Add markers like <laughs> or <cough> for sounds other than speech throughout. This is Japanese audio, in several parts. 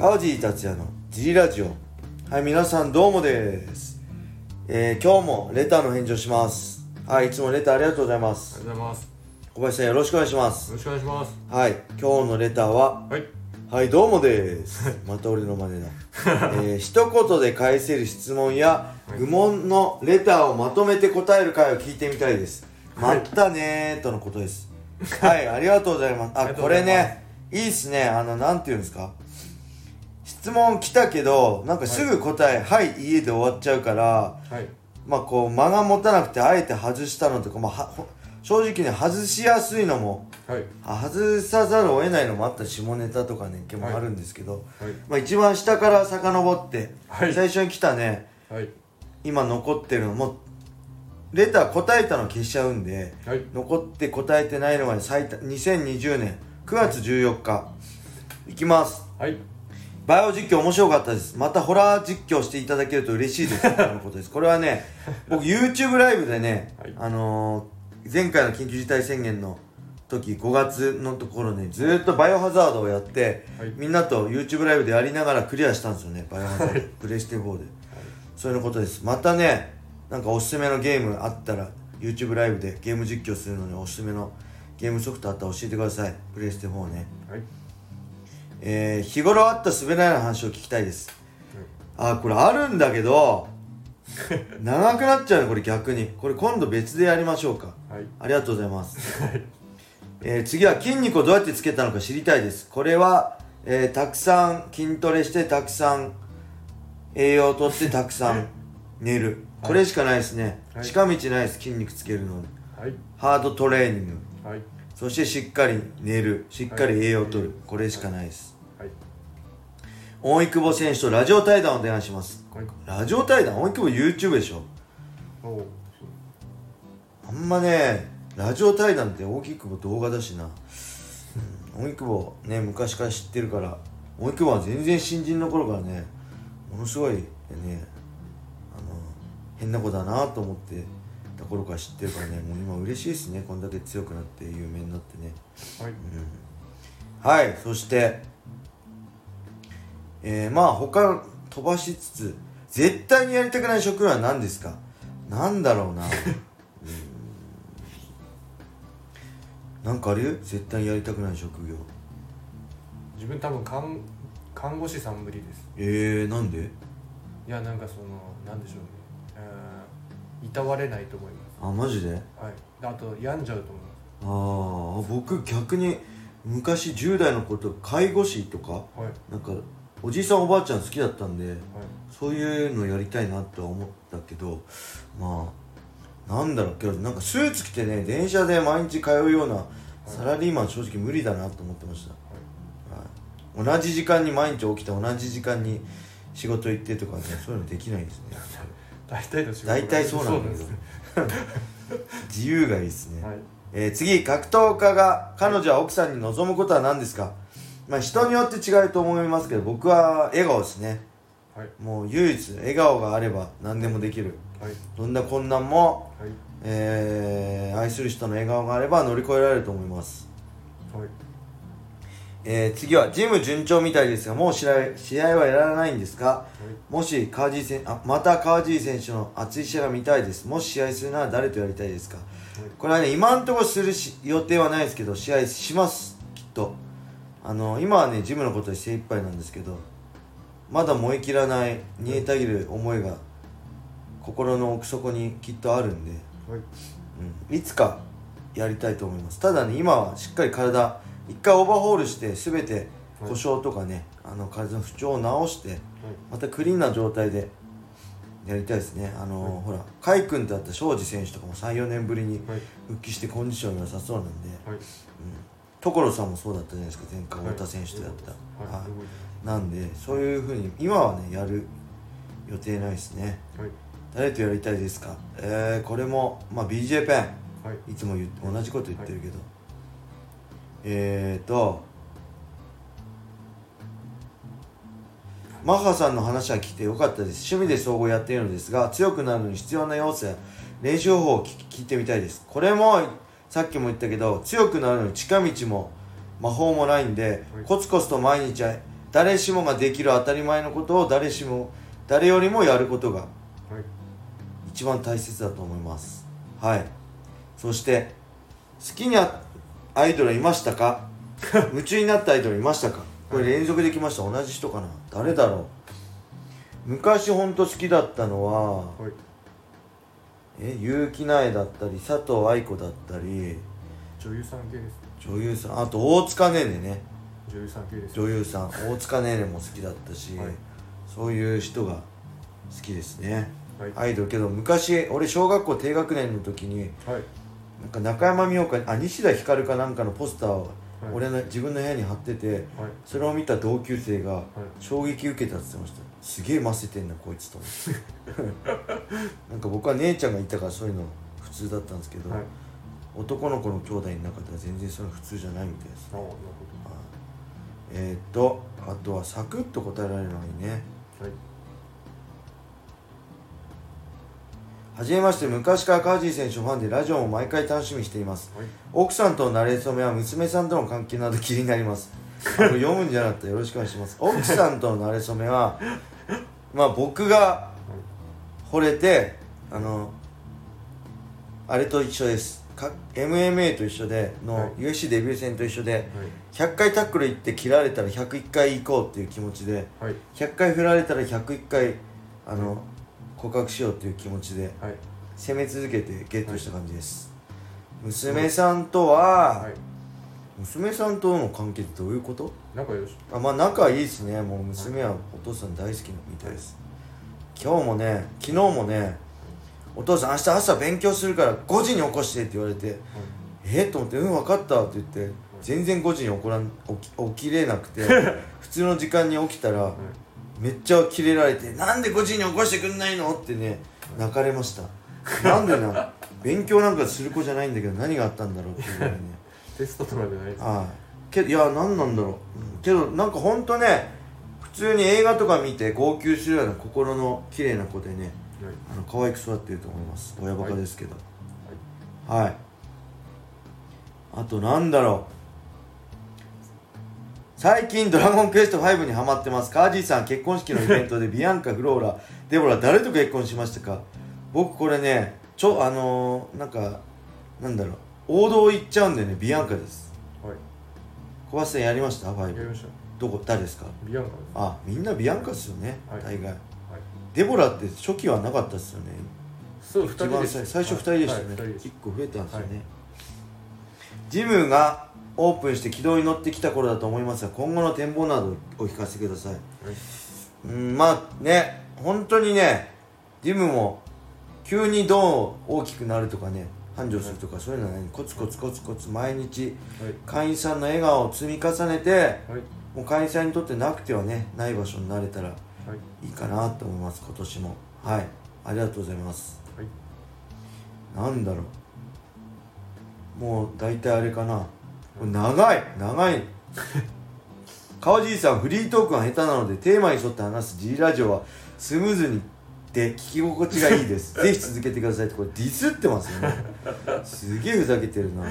川尻達也のジリラジオ。はい皆さんどうもです、えー、今日もレターの返事をします。はいいつもレターありがとうございまあすりがとうございます。小林さんよろしくお願いします。よろしくお願いします。はい今日のレターははい。はいどうもです。<laughs> また俺の真似だ、えー、一言で返せる質問やはい。愚問のレターをまとめて答える回を聞いてみたいです。はい。またねーとのことです。はいありがとうございます。あこれねいいっすね。あのなんていうんですか？質問来たけどなんかすぐ答え「はい、家」で終わっちゃうからはい。まあこう間が持たなくてあえて外したのとか、まあ、正直ね外しやすいのもはい。あ外さざるを得ないのもあったし下ネタとかね結構あるんですけど、はい。まあ、一番下から遡って、はい最初に来たねはい。今残ってるのもレター答えたの消しちゃうんではい。残って答えてないのが最多2020年9月14日いきますはい。バイオ実況面白かったです。またホラー実況していただけると嬉しいです。とのことです。これはね僕 YouTube ライブでね、はい。あのー前回の緊急事態宣言の時5月のところねずーっとバイオハザードをやって、はい。みんなと YouTube ライブでやりながらクリアしたんですよねバイオハザード、プレイステ4で、それのことです。またねなんかおすすめのゲームあったら YouTube ライブでゲーム実況するのにおすすめのゲームソフトあったら教えてください。プレイステ4ね。はい。えー、日頃あった滑らない話を聞きたいです。あこれあるんだけど <laughs> 長くなっちゃうねこれ逆に。これ今度別でやりましょうか。はい。ありがとうございます、えー次は筋肉をどうやってつけたのか知りたいです。これは、えーたくさん筋トレしてたくさん栄養をとってたくさん寝る。これしかないですね、はい。近道ないです筋肉つけるのに。はい。ハードトレーニング。はい。そしてしっかり寝るしっかり栄養をとる、これしかないです。はい。大井久保選手とラジオ対談をお願いします。はい。ラジオ対談？大井久保 YouTube でしょ？あんまねラジオ対談って大木久保動画だしな、うん、大井久保ね昔から知ってるから。大井久保は全然新人の頃からねものすごいねあの変な子だなと思ってた頃から知ってるからねもう今嬉しいですねこんだけ強くなって有名になってね。はい。はいそしてえー、まあ他飛ばしつつ絶対にやりたくない職業は何ですか？なんだろうな。<laughs> うん。なんかある？絶対やりたくない職業。自分多分看看護師さん無理です。えー、なんで？いや、なんかその、なんでしょうね。えー、いたわれないと思いまあマジで？す。はい。であと、病んじゃうと思いああ僕逆に昔10代の頃と介護士とかます。はい。なんかおじいさんおばあちゃん好きだったんではい。そういうのやりたいなとは思ったけどまあなんだろうけどなんかスーツ着てね電車で毎日通うようなサラリーマン正直無理だなと思ってました、はい、同じ時間に毎日起きて同じ時間に仕事行ってとかねそういうのできないですね <laughs> 大体の仕事が大体そうなんだけど自由がいいですね、はい。えー次格闘家が彼女は奥さんに望むことは何ですか？まあ人によって違うと思いますけど僕は笑顔ですねはい。もう唯一笑顔があれば何でもできるはい。どんな困難も、はい。えー愛する人の笑顔があれば乗り越えられると思います、はい。えー次はジム順調みたいですがもう試合試合はやらないんですか？もし川尻選あまた川尻選手の熱い試合が見たいです。もし試合するなら誰とやりたいですか？これはね今のところするし予定はないですけど試合しますきっと。あの今はねジムのことで精一杯なんですけどまだ燃え切らない煮えたぎる思いが心の奥底にきっとあるんで、はい。うん、いつかやりたいと思います。ただね今はしっかり体一回オーバーホールして全て故障とかね、あの体の不調を直してまたクリーンな状態でやりたいですね。あの、はい。ほら甲斐君ってあった庄司選手とかも34年ぶりにはい。復帰してコンディション良さそうなんで、はい。所さんもそうだったじゃないですか前回はい。太田選手とやった、はい。はい。なんでそういうふうに今はねやる予定ないですね。はい。誰とやりたいですか？えー、これもまあ BJ ペン。はい。いつも同じこと言ってるけど、えーとマッハさんの話は聞いてよかったです。趣味で総合やっているのですが強くなるのに必要な要素や練習方法を聞聞いてみたいです。これもさっきも言ったけど強くなるのに近道も魔法もないんで、はい。コツコツと毎日誰しもができる当たり前のことを誰しも誰よりもやることがはい。一番大切だと思います。はい。そして好きなアイドルいましたか？<laughs> 夢中になったアイドルいましたか？これ連続できました。同じ人かな？誰だろう？昔ほんと好きだったのははい。え結城苗だったり佐藤愛子だったり。女優さん系ですね。女優さん。あと大塚ねねね。女優さん系です女優さん。大塚ねねも好きだったし、はい。そういう人が好きですね。はい。アイドル。けど昔俺小学校低学年の時にはいなんか中山美穂かあ西田ひかるかなんかのポスターをはい。俺の自分の部屋に貼っててはい。それを見た同級生がはい。衝撃受けたって言ってました。すげえませてんなこいつと思って。<laughs> なんか僕は姉ちゃんがいたからそういうの普通だったんですけど、はい。男の子の兄弟の中では全然それ普通じゃないみたいです。えー、っとあとはサクッと答えられるのがいいね。はいはじめまして昔からカージー選手のファンでラジオも毎回楽しみにしています。はい。奥さんとの馴れ初めは娘さんとの関係など気になります。<laughs> あの読むんじゃなかったらよろしくお願いします。奥さんとの馴れ初めは <laughs> まあ僕が惚れてあのあれと一緒です。か MMA と一緒での、はい。UFC デビュー戦と一緒ではい。100回タックル行って切られたら101回行こうっていう気持ちではい。100回振られたら101回あの告白しようっていう気持ちではい。攻め続けてゲットした感じです、娘さんとは、はい。娘さんとの関係ってどういうこと？仲良し。あまあ仲いいですね。もう娘はお父さん大好きみたいです。今日もね昨日もねお父さん明日朝勉強するから5時に起こしてって言われてえ？っと思って「うん分かった」って言って全然5時に起こらん起き起きれなくて <laughs> 普通の時間に起きたらはいめっちゃキレられて「なんで5時に起こしてくんないの?」ってね泣かれました。なんでな <laughs> 勉強なんかする子じゃないんだけど何があったんだろうっていうね。テストとかじゃないですはいけどいや何なんだろう、うんけどなんかほんとね普通に映画とか見て号泣するような心の綺麗な子でねはい。あの可愛く育ってると思います。親バカですけど。はい、あとなんだろう最近「ドラゴンクエスト5」にハマってます。カージーさん結婚式のイベントで <laughs> ビアンカフローラデボラ誰と結婚しましたか？僕これねちょあのー、なんかなんだろう。王道行っちゃうんでねビアンカです。はい。小橋さんやりました？やり ?5 ました。どこ？誰ですか？ビアンカです。あみんなビアンカっすよね、はい。大概。はい。デボラって初期はなかったっすよね。そう二一番人でした。最最初2人でしたよね、はいはい二人で1個増えたんですよね、はい。ジムがオープンして軌道に乗ってきた頃だと思いますが今後の展望などお聞かせください。はい。うんまあね本当にねジムも急にどう大きくなるとかね繁盛するとかそういうのはねコツコツコツコツ毎日はい。会員さんの笑顔を積み重ねてはい。もう会員さんにとってなくてはねない場所になれたらはい。いいかなと思います今年も。はい。ありがとうございます。はい。なんだろう。もう大体あれかな長い長い。川尻さんフリートークが下手なのでテーマに沿って話す G ラジオはスムーズにで聞き心地がいいです。<laughs> ぜひ続けてくださいってこれディスってますよね。すげえふざけてるな。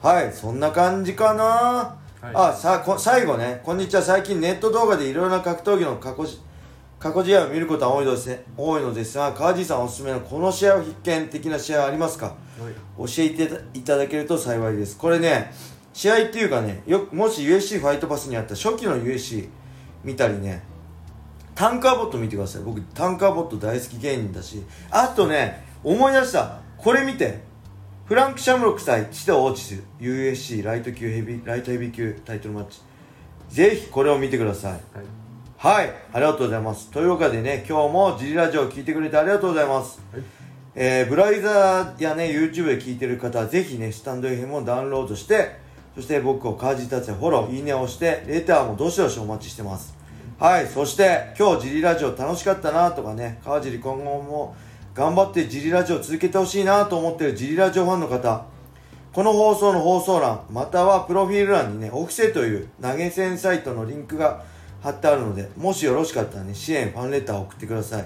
はいそんな感じかな、はい。あさこ最後ね。こんにちは。最近ネット動画でいろいろな格闘技の過去し過去試合を見ることは多いのです,、ね、多いのですが川地さんおすすめのこの試合を必見的な試合はありますか？はい。教えていただけると幸いです。これね試合っていうかねよもし USC ファイトパスにあった初期の USC 見たりねタンカーボット見てください。僕タンカーボット大好き芸人だし。あとね思い出した。これ見てフランク・シャムロック対チト・オーチス USC ライト級ヘビライトヘビー級タイトルマッチ。ぜひこれを見てください。はいはい、ありがとうございます。というわけでね、今日もジリラジオを聞いてくれてありがとうございます。はいえーブライザーやね、YouTube で聞いてる方はぜひね、スタンド FM をダウンロードして、そして僕をカジ達也フォロー、いいねを押して、レターもどしどしお待ちしてます。はい、そして今日ジリラジオ楽しかったなとかね、川尻今後も頑張ってジリラジオ続けてほしいなと思ってるジリラジオファンの方、この放送の放送欄、またはプロフィール欄にね、オフセという投げ銭サイトのリンクが貼ってあるので、もしよろしかったらね、支援、ファンレターを送ってください。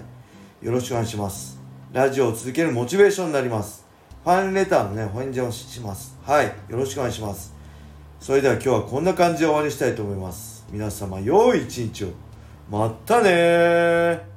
よろしくお願いします。ラジオを続けるモチベーションになります。ファンレターのね、お返事をします。はい。よろしくお願いします。それでは今日はこんな感じで終わりにしたいと思います皆様良い一日をまたねー